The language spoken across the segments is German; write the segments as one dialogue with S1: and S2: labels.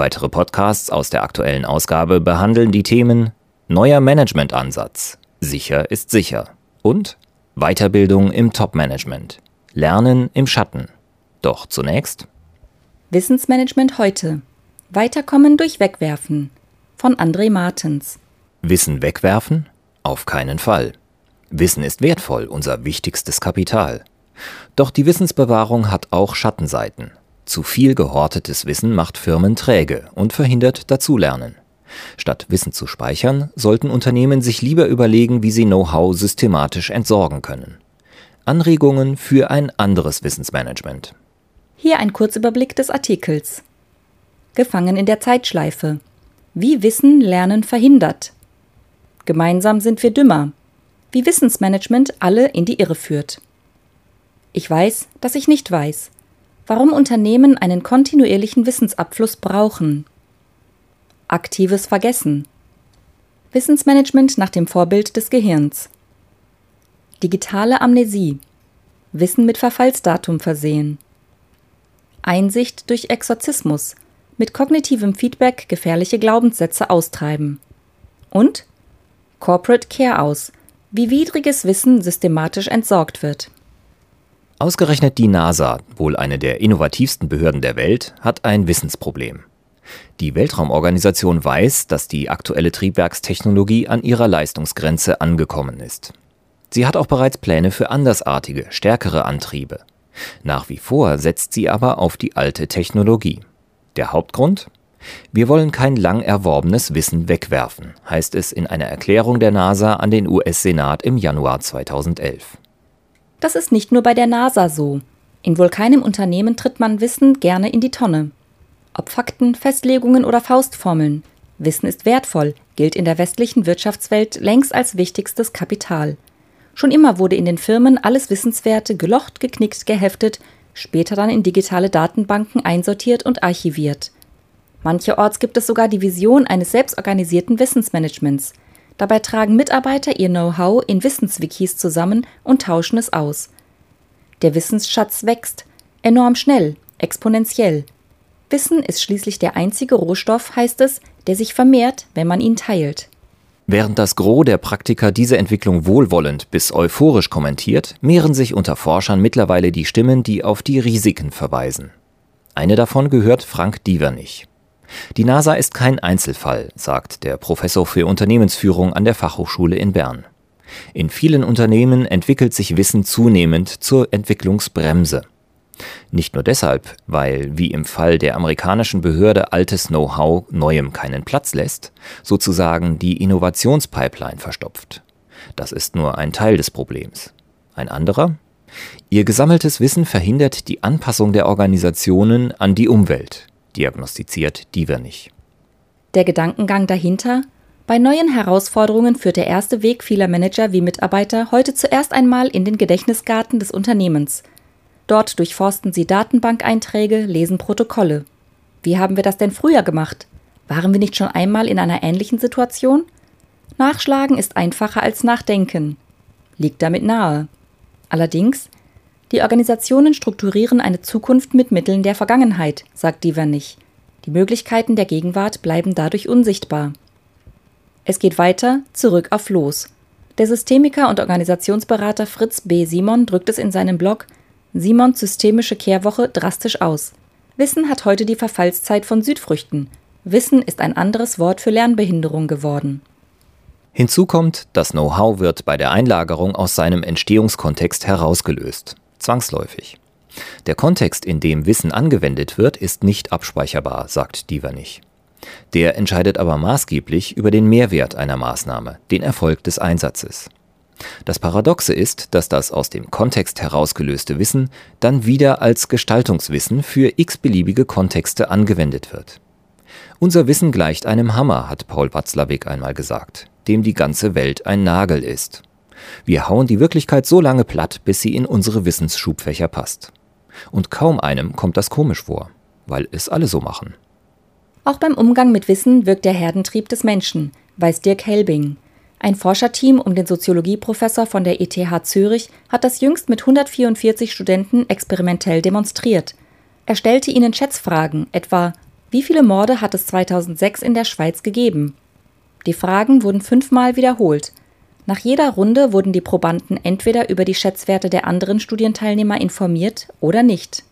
S1: Weitere Podcasts aus der aktuellen Ausgabe behandeln die Themen Neuer Managementansatz, sicher ist sicher und Weiterbildung im Top-Management, Lernen im Schatten. Doch zunächst
S2: Wissensmanagement heute. Weiterkommen durch Wegwerfen von André Martens.
S1: Wissen wegwerfen? Auf keinen Fall. Wissen ist wertvoll, unser wichtigstes Kapital. Doch die Wissensbewahrung hat auch Schattenseiten. Zu viel gehortetes Wissen macht Firmen träge und verhindert Dazulernen. Statt Wissen zu speichern, sollten Unternehmen sich lieber überlegen, wie sie Know-how systematisch entsorgen können. Anregungen für ein anderes Wissensmanagement.
S2: Hier ein Kurzüberblick des Artikels. Gefangen in der Zeitschleife. Wie Wissen Lernen verhindert. Gemeinsam sind wir dümmer. Wie Wissensmanagement alle in die Irre führt. Ich weiß, dass ich nicht weiß warum Unternehmen einen kontinuierlichen Wissensabfluss brauchen. Aktives Vergessen. Wissensmanagement nach dem Vorbild des Gehirns. Digitale Amnesie. Wissen mit Verfallsdatum versehen. Einsicht durch Exorzismus. Mit kognitivem Feedback gefährliche Glaubenssätze austreiben. Und Corporate Care aus. Wie widriges Wissen systematisch entsorgt wird.
S1: Ausgerechnet die NASA, wohl eine der innovativsten Behörden der Welt, hat ein Wissensproblem. Die Weltraumorganisation weiß, dass die aktuelle Triebwerkstechnologie an ihrer Leistungsgrenze angekommen ist. Sie hat auch bereits Pläne für andersartige, stärkere Antriebe. Nach wie vor setzt sie aber auf die alte Technologie. Der Hauptgrund? Wir wollen kein lang erworbenes Wissen wegwerfen, heißt es in einer Erklärung der NASA an den US-Senat im Januar 2011.
S2: Das ist nicht nur bei der NASA so. In wohl keinem Unternehmen tritt man Wissen gerne in die Tonne. Ob Fakten, Festlegungen oder Faustformeln. Wissen ist wertvoll, gilt in der westlichen Wirtschaftswelt längst als wichtigstes Kapital. Schon immer wurde in den Firmen alles Wissenswerte gelocht, geknickt, geheftet, später dann in digitale Datenbanken einsortiert und archiviert. Mancherorts gibt es sogar die Vision eines selbstorganisierten Wissensmanagements – Dabei tragen Mitarbeiter ihr Know-how in Wissenswikis zusammen und tauschen es aus. Der Wissensschatz wächst, enorm schnell, exponentiell. Wissen ist schließlich der einzige Rohstoff, heißt es, der sich vermehrt, wenn man ihn teilt.
S1: Während das Gros der Praktiker diese Entwicklung wohlwollend bis euphorisch kommentiert, mehren sich unter Forschern mittlerweile die Stimmen, die auf die Risiken verweisen. Eine davon gehört Frank Dievernich. Die NASA ist kein Einzelfall, sagt der Professor für Unternehmensführung an der Fachhochschule in Bern. In vielen Unternehmen entwickelt sich Wissen zunehmend zur Entwicklungsbremse. Nicht nur deshalb, weil, wie im Fall der amerikanischen Behörde, altes Know-how neuem keinen Platz lässt, sozusagen die Innovationspipeline verstopft. Das ist nur ein Teil des Problems. Ein anderer? Ihr gesammeltes Wissen verhindert die Anpassung der Organisationen an die Umwelt, diagnostiziert Dievernich.
S2: Der Gedankengang dahinter? Bei neuen Herausforderungen führt der erste Weg vieler Manager wie Mitarbeiter heute zuerst einmal in den Gedächtnisgarten des Unternehmens. Dort durchforsten sie Datenbankeinträge, lesen Protokolle. Wie haben wir das denn früher gemacht? Waren wir nicht schon einmal in einer ähnlichen Situation? Nachschlagen ist einfacher als Nachdenken. Liegt damit nahe. Allerdings, die Organisationen strukturieren eine Zukunft mit Mitteln der Vergangenheit, sagt Divernich. Die Möglichkeiten der Gegenwart bleiben dadurch unsichtbar. Es geht weiter, zurück auf Los. Der Systemiker und Organisationsberater Fritz B. Simon drückt es in seinem Blog Simons systemische Kehrwoche drastisch aus. Wissen hat heute die Verfallszeit von Südfrüchten. Wissen ist ein anderes Wort für Lernbehinderung geworden.
S1: Hinzu kommt, das Know-how wird bei der Einlagerung aus seinem Entstehungskontext herausgelöst zwangsläufig. Der Kontext, in dem Wissen angewendet wird, ist nicht abspeicherbar, sagt Dievernich. Der entscheidet aber maßgeblich über den Mehrwert einer Maßnahme, den Erfolg des Einsatzes. Das Paradoxe ist, dass das aus dem Kontext herausgelöste Wissen dann wieder als Gestaltungswissen für x-beliebige Kontexte angewendet wird. Unser Wissen gleicht einem Hammer, hat Paul Watzlawick einmal gesagt, dem die ganze Welt ein Nagel ist. Wir hauen die Wirklichkeit so lange platt, bis sie in unsere Wissensschubfächer passt. Und kaum einem kommt das komisch vor, weil es alle so machen.
S2: Auch beim Umgang mit Wissen wirkt der Herdentrieb des Menschen, weiß Dirk Helbing. Ein Forscherteam um den Soziologieprofessor von der ETH Zürich hat das jüngst mit 144 Studenten experimentell demonstriert. Er stellte ihnen Schätzfragen, etwa wie viele Morde hat es 2006 in der Schweiz gegeben? Die Fragen wurden fünfmal wiederholt. Nach jeder Runde wurden die Probanden entweder über die Schätzwerte der anderen Studienteilnehmer informiert oder nicht.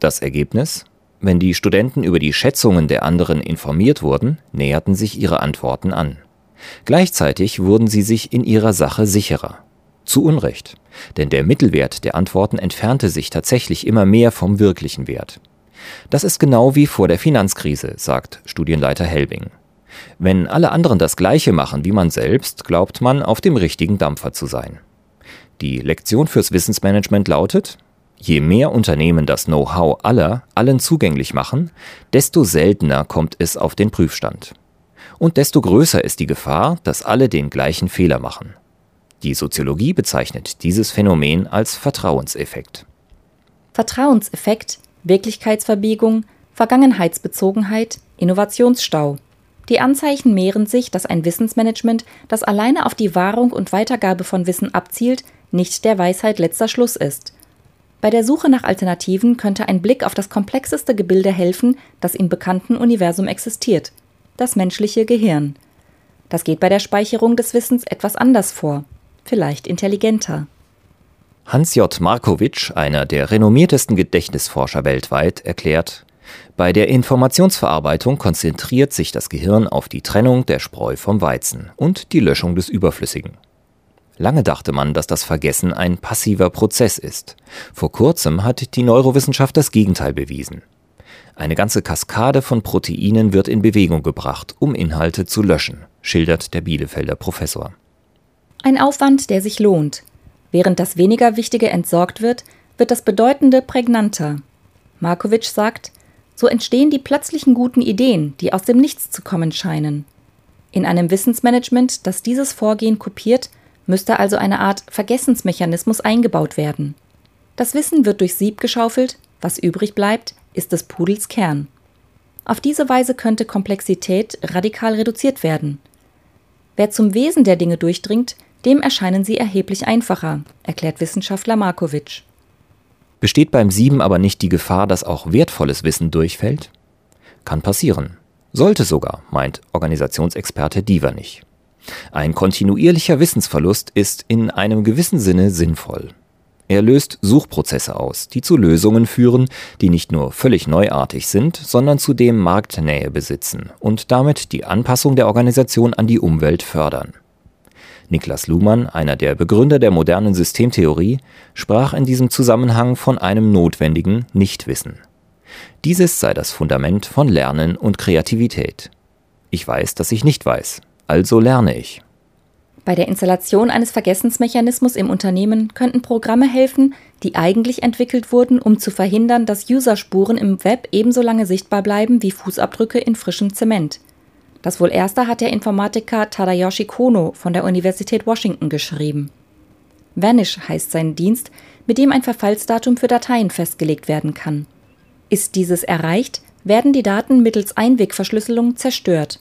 S1: Das Ergebnis? Wenn die Studenten über die Schätzungen der anderen informiert wurden, näherten sich ihre Antworten an. Gleichzeitig wurden sie sich in ihrer Sache sicherer. Zu Unrecht, denn der Mittelwert der Antworten entfernte sich tatsächlich immer mehr vom wirklichen Wert. Das ist genau wie vor der Finanzkrise, sagt Studienleiter Helbing. Wenn alle anderen das Gleiche machen wie man selbst, glaubt man, auf dem richtigen Dampfer zu sein. Die Lektion fürs Wissensmanagement lautet, je mehr Unternehmen das Know-how aller allen zugänglich machen, desto seltener kommt es auf den Prüfstand. Und desto größer ist die Gefahr, dass alle den gleichen Fehler machen. Die Soziologie bezeichnet dieses Phänomen als Vertrauenseffekt.
S2: Vertrauenseffekt Wirklichkeitsverbiegung, Vergangenheitsbezogenheit, Innovationsstau. Die Anzeichen mehren sich, dass ein Wissensmanagement, das alleine auf die Wahrung und Weitergabe von Wissen abzielt, nicht der Weisheit letzter Schluss ist. Bei der Suche nach Alternativen könnte ein Blick auf das komplexeste Gebilde helfen, das im bekannten Universum existiert, das menschliche Gehirn. Das geht bei der Speicherung des Wissens etwas anders vor, vielleicht intelligenter.
S1: Hans J. Markowitsch, einer der renommiertesten Gedächtnisforscher weltweit, erklärt, bei der Informationsverarbeitung konzentriert sich das Gehirn auf die Trennung der Spreu vom Weizen und die Löschung des Überflüssigen. Lange dachte man, dass das Vergessen ein passiver Prozess ist. Vor kurzem hat die Neurowissenschaft das Gegenteil bewiesen. Eine ganze Kaskade von Proteinen wird in Bewegung gebracht, um Inhalte zu löschen, schildert der Bielefelder Professor.
S2: Ein Aufwand, der sich lohnt, Während das weniger Wichtige entsorgt wird, wird das Bedeutende prägnanter. Markovic sagt, so entstehen die plötzlichen guten Ideen, die aus dem Nichts zu kommen scheinen. In einem Wissensmanagement, das dieses Vorgehen kopiert, müsste also eine Art Vergessensmechanismus eingebaut werden. Das Wissen wird durch Sieb geschaufelt, was übrig bleibt, ist des Pudels Kern. Auf diese Weise könnte Komplexität radikal reduziert werden. Wer zum Wesen der Dinge durchdringt, dem erscheinen sie erheblich einfacher, erklärt Wissenschaftler Markovic.
S1: Besteht beim Sieben aber nicht die Gefahr, dass auch wertvolles Wissen durchfällt? Kann passieren. Sollte sogar, meint Organisationsexperte Dievernich. Ein kontinuierlicher Wissensverlust ist in einem gewissen Sinne sinnvoll. Er löst Suchprozesse aus, die zu Lösungen führen, die nicht nur völlig neuartig sind, sondern zudem Marktnähe besitzen und damit die Anpassung der Organisation an die Umwelt fördern. Niklas Luhmann, einer der Begründer der modernen Systemtheorie, sprach in diesem Zusammenhang von einem notwendigen Nichtwissen. Dieses sei das Fundament von Lernen und Kreativität. Ich weiß, dass ich nicht weiß, also lerne ich.
S2: Bei der Installation eines Vergessensmechanismus im Unternehmen könnten Programme helfen, die eigentlich entwickelt wurden, um zu verhindern, dass Userspuren im Web ebenso lange sichtbar bleiben wie Fußabdrücke in frischem Zement. Das wohl erste hat der Informatiker Tadayoshi Kono von der Universität Washington geschrieben. Vanish heißt sein Dienst, mit dem ein Verfallsdatum für Dateien festgelegt werden kann. Ist dieses erreicht, werden die Daten mittels Einwegverschlüsselung zerstört.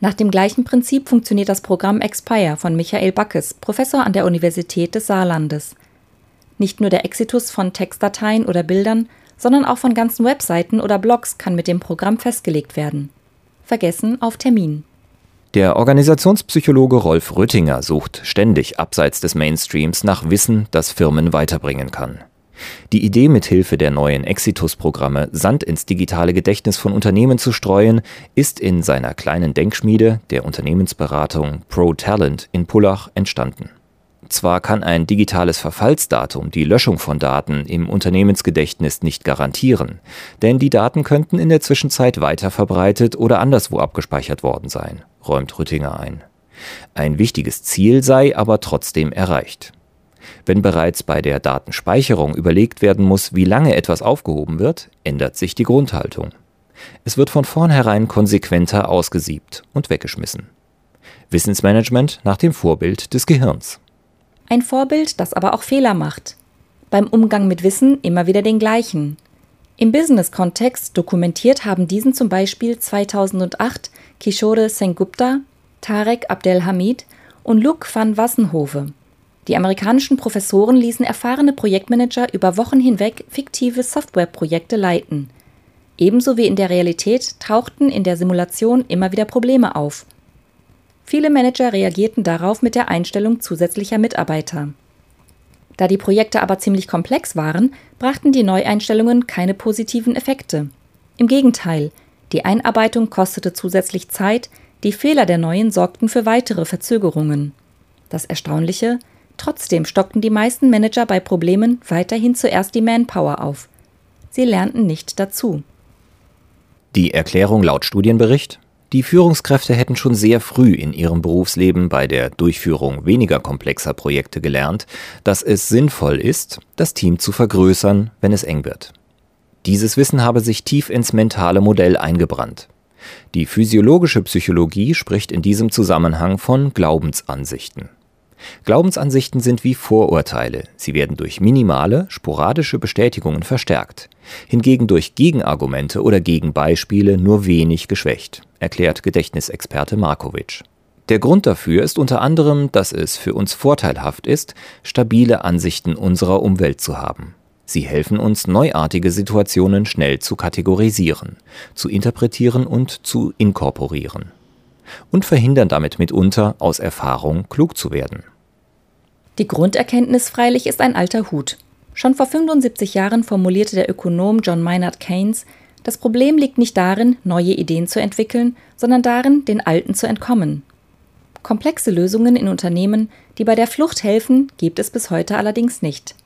S2: Nach dem gleichen Prinzip funktioniert das Programm Expire von Michael Backes, Professor an der Universität des Saarlandes. Nicht nur der Exitus von Textdateien oder Bildern, sondern auch von ganzen Webseiten oder Blogs kann mit dem Programm festgelegt werden vergessen auf Termin.
S1: Der Organisationspsychologe Rolf Rüttinger sucht ständig abseits des Mainstreams nach Wissen, das Firmen weiterbringen kann. Die Idee, mithilfe der neuen Exitus-Programme Sand ins digitale Gedächtnis von Unternehmen zu streuen, ist in seiner kleinen Denkschmiede, der Unternehmensberatung Pro Talent in Pullach, entstanden. Zwar kann ein digitales Verfallsdatum die Löschung von Daten im Unternehmensgedächtnis nicht garantieren, denn die Daten könnten in der Zwischenzeit weiter verbreitet oder anderswo abgespeichert worden sein, räumt Rüttinger ein. Ein wichtiges Ziel sei aber trotzdem erreicht. Wenn bereits bei der Datenspeicherung überlegt werden muss, wie lange etwas aufgehoben wird, ändert sich die Grundhaltung. Es wird von vornherein konsequenter ausgesiebt und weggeschmissen. Wissensmanagement nach dem Vorbild des Gehirns.
S2: Ein Vorbild, das aber auch Fehler macht. Beim Umgang mit Wissen immer wieder den gleichen. Im Business-Kontext dokumentiert haben diesen zum Beispiel 2008 Kishore Sengupta, Tarek Abdelhamid und Luc van Wassenhove. Die amerikanischen Professoren ließen erfahrene Projektmanager über Wochen hinweg fiktive Softwareprojekte leiten. Ebenso wie in der Realität tauchten in der Simulation immer wieder Probleme auf. Viele Manager reagierten darauf mit der Einstellung zusätzlicher Mitarbeiter. Da die Projekte aber ziemlich komplex waren, brachten die Neueinstellungen keine positiven Effekte. Im Gegenteil, die Einarbeitung kostete zusätzlich Zeit, die Fehler der Neuen sorgten für weitere Verzögerungen. Das Erstaunliche, trotzdem stockten die meisten Manager bei Problemen weiterhin zuerst die Manpower auf. Sie lernten nicht dazu.
S1: Die Erklärung laut Studienbericht die Führungskräfte hätten schon sehr früh in ihrem Berufsleben bei der Durchführung weniger komplexer Projekte gelernt, dass es sinnvoll ist, das Team zu vergrößern, wenn es eng wird. Dieses Wissen habe sich tief ins mentale Modell eingebrannt. Die physiologische Psychologie spricht in diesem Zusammenhang von Glaubensansichten. Glaubensansichten sind wie Vorurteile, sie werden durch minimale, sporadische Bestätigungen verstärkt, hingegen durch Gegenargumente oder Gegenbeispiele nur wenig geschwächt, erklärt Gedächtnisexperte Markovic. Der Grund dafür ist unter anderem, dass es für uns vorteilhaft ist, stabile Ansichten unserer Umwelt zu haben. Sie helfen uns, neuartige Situationen schnell zu kategorisieren, zu interpretieren und zu inkorporieren und verhindern damit mitunter, aus Erfahrung klug zu werden.
S2: Die Grunderkenntnis freilich ist ein alter Hut. Schon vor 75 Jahren formulierte der Ökonom John Maynard Keynes, das Problem liegt nicht darin, neue Ideen zu entwickeln, sondern darin, den alten zu entkommen. Komplexe Lösungen in Unternehmen, die bei der Flucht helfen, gibt es bis heute allerdings nicht.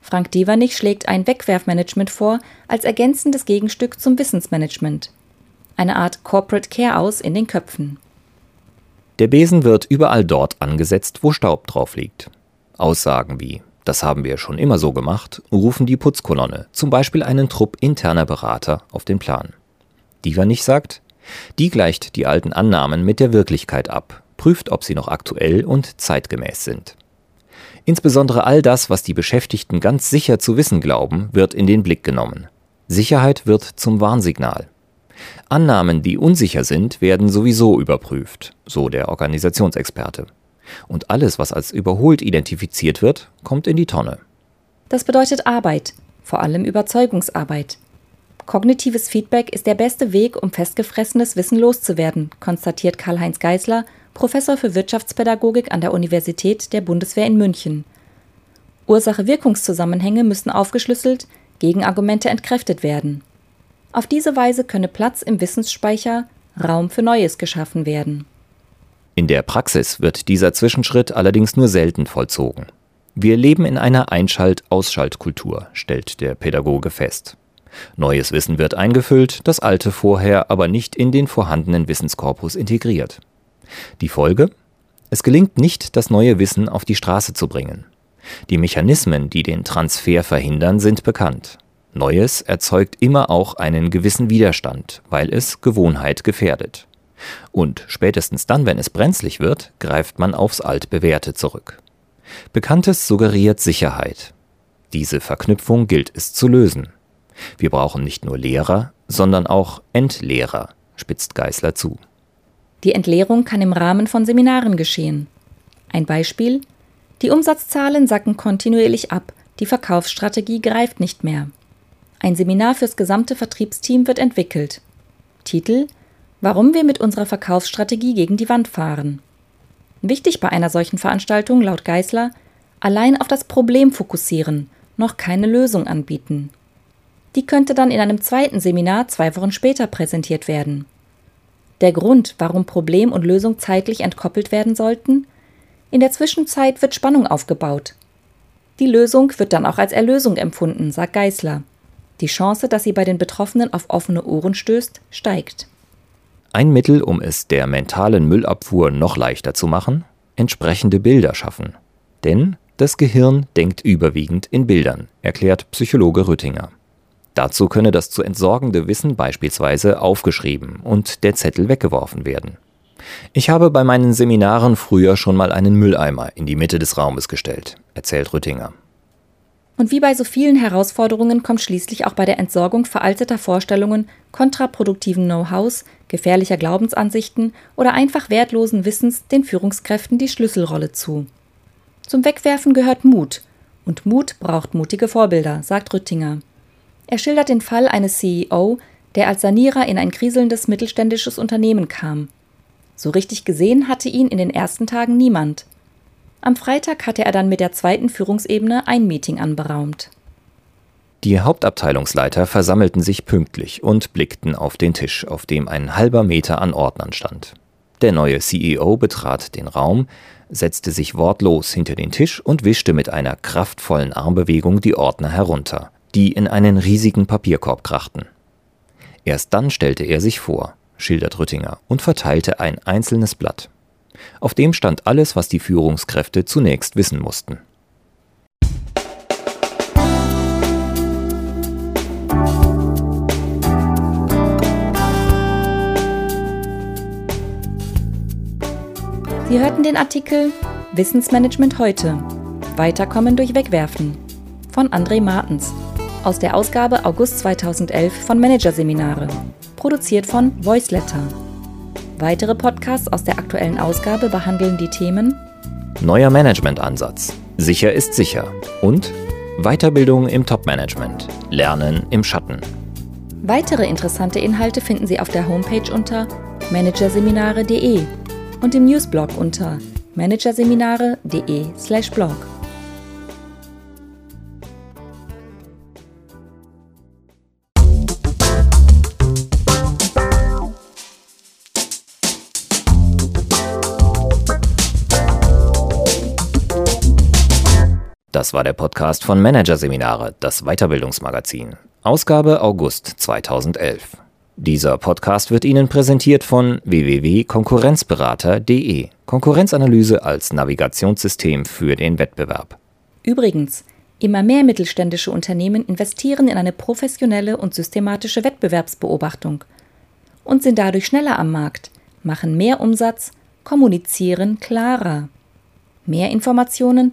S2: Frank Dievernich schlägt ein Wegwerfmanagement vor als ergänzendes Gegenstück zum Wissensmanagement eine Art Corporate Care aus in den Köpfen.
S1: Der Besen wird überall dort angesetzt, wo Staub drauf liegt. Aussagen wie das haben wir schon immer so gemacht, rufen die Putzkolonne, zum Beispiel einen Trupp interner Berater, auf den Plan. Divanich sagt, die gleicht die alten Annahmen mit der Wirklichkeit ab, prüft, ob sie noch aktuell und zeitgemäß sind. Insbesondere all das, was die Beschäftigten ganz sicher zu wissen glauben, wird in den Blick genommen. Sicherheit wird zum Warnsignal. Annahmen, die unsicher sind, werden sowieso überprüft, so der Organisationsexperte. Und alles, was als überholt identifiziert wird, kommt in die Tonne.
S2: Das bedeutet Arbeit, vor allem Überzeugungsarbeit. Kognitives Feedback ist der beste Weg, um festgefressenes Wissen loszuwerden, konstatiert Karl-Heinz Geisler, Professor für Wirtschaftspädagogik an der Universität der Bundeswehr in München. Ursache-Wirkungszusammenhänge müssen aufgeschlüsselt, Gegenargumente entkräftet werden. Auf diese Weise könne Platz im Wissensspeicher, Raum für Neues geschaffen werden.
S1: In der Praxis wird dieser Zwischenschritt allerdings nur selten vollzogen. Wir leben in einer Einschalt-Ausschaltkultur, stellt der Pädagoge fest. Neues Wissen wird eingefüllt, das alte vorher aber nicht in den vorhandenen Wissenskorpus integriert. Die Folge? Es gelingt nicht, das neue Wissen auf die Straße zu bringen. Die Mechanismen, die den Transfer verhindern, sind bekannt. Neues erzeugt immer auch einen gewissen Widerstand, weil es Gewohnheit gefährdet. Und spätestens dann, wenn es brenzlig wird, greift man aufs altbewährte zurück. Bekanntes suggeriert Sicherheit. Diese Verknüpfung gilt es zu lösen. Wir brauchen nicht nur Lehrer, sondern auch Entlehrer, spitzt Geißler zu.
S2: Die Entleerung kann im Rahmen von Seminaren geschehen. Ein Beispiel? Die Umsatzzahlen sacken kontinuierlich ab, die Verkaufsstrategie greift nicht mehr. Ein Seminar fürs gesamte Vertriebsteam wird entwickelt. Titel Warum wir mit unserer Verkaufsstrategie gegen die Wand fahren. Wichtig bei einer solchen Veranstaltung laut Geißler allein auf das Problem fokussieren, noch keine Lösung anbieten. Die könnte dann in einem zweiten Seminar zwei Wochen später präsentiert werden. Der Grund, warum Problem und Lösung zeitlich entkoppelt werden sollten? In der Zwischenzeit wird Spannung aufgebaut. Die Lösung wird dann auch als Erlösung empfunden, sagt Geißler. Die Chance, dass sie bei den Betroffenen auf offene Ohren stößt, steigt.
S1: Ein Mittel, um es der mentalen Müllabfuhr noch leichter zu machen, entsprechende Bilder schaffen. Denn das Gehirn denkt überwiegend in Bildern, erklärt Psychologe Rüttinger. Dazu könne das zu entsorgende Wissen beispielsweise aufgeschrieben und der Zettel weggeworfen werden. Ich habe bei meinen Seminaren früher schon mal einen Mülleimer in die Mitte des Raumes gestellt, erzählt Rüttinger.
S2: Und wie bei so vielen Herausforderungen kommt schließlich auch bei der Entsorgung veralteter Vorstellungen, kontraproduktiven Know-hows, gefährlicher Glaubensansichten oder einfach wertlosen Wissens den Führungskräften die Schlüsselrolle zu. Zum Wegwerfen gehört Mut. Und Mut braucht mutige Vorbilder, sagt Rüttinger. Er schildert den Fall eines CEO, der als Sanierer in ein kriselndes mittelständisches Unternehmen kam. So richtig gesehen hatte ihn in den ersten Tagen niemand. Am Freitag hatte er dann mit der zweiten Führungsebene ein Meeting anberaumt.
S1: Die Hauptabteilungsleiter versammelten sich pünktlich und blickten auf den Tisch, auf dem ein halber Meter an Ordnern stand. Der neue CEO betrat den Raum, setzte sich wortlos hinter den Tisch und wischte mit einer kraftvollen Armbewegung die Ordner herunter die in einen riesigen Papierkorb krachten. Erst dann stellte er sich vor, schildert Rüttinger, und verteilte ein einzelnes Blatt. Auf dem stand alles, was die Führungskräfte zunächst wissen mussten.
S2: Sie hörten den Artikel Wissensmanagement heute. Weiterkommen durch Wegwerfen von André Martens aus der Ausgabe August 2011 von Managerseminare, produziert von Voiceletter. Weitere Podcasts aus der aktuellen Ausgabe behandeln die Themen
S1: Neuer Managementansatz, sicher ist sicher und Weiterbildung im Topmanagement, Lernen im Schatten.
S2: Weitere interessante Inhalte finden Sie auf der Homepage unter managerseminare.de und im Newsblog unter managerseminare.de/blog.
S1: Das war der Podcast von Managerseminare, das Weiterbildungsmagazin. Ausgabe August 2011. Dieser Podcast wird Ihnen präsentiert von www.konkurrenzberater.de. Konkurrenzanalyse als Navigationssystem für den Wettbewerb.
S2: Übrigens, immer mehr mittelständische Unternehmen investieren in eine professionelle und systematische Wettbewerbsbeobachtung und sind dadurch schneller am Markt, machen mehr Umsatz, kommunizieren klarer. Mehr Informationen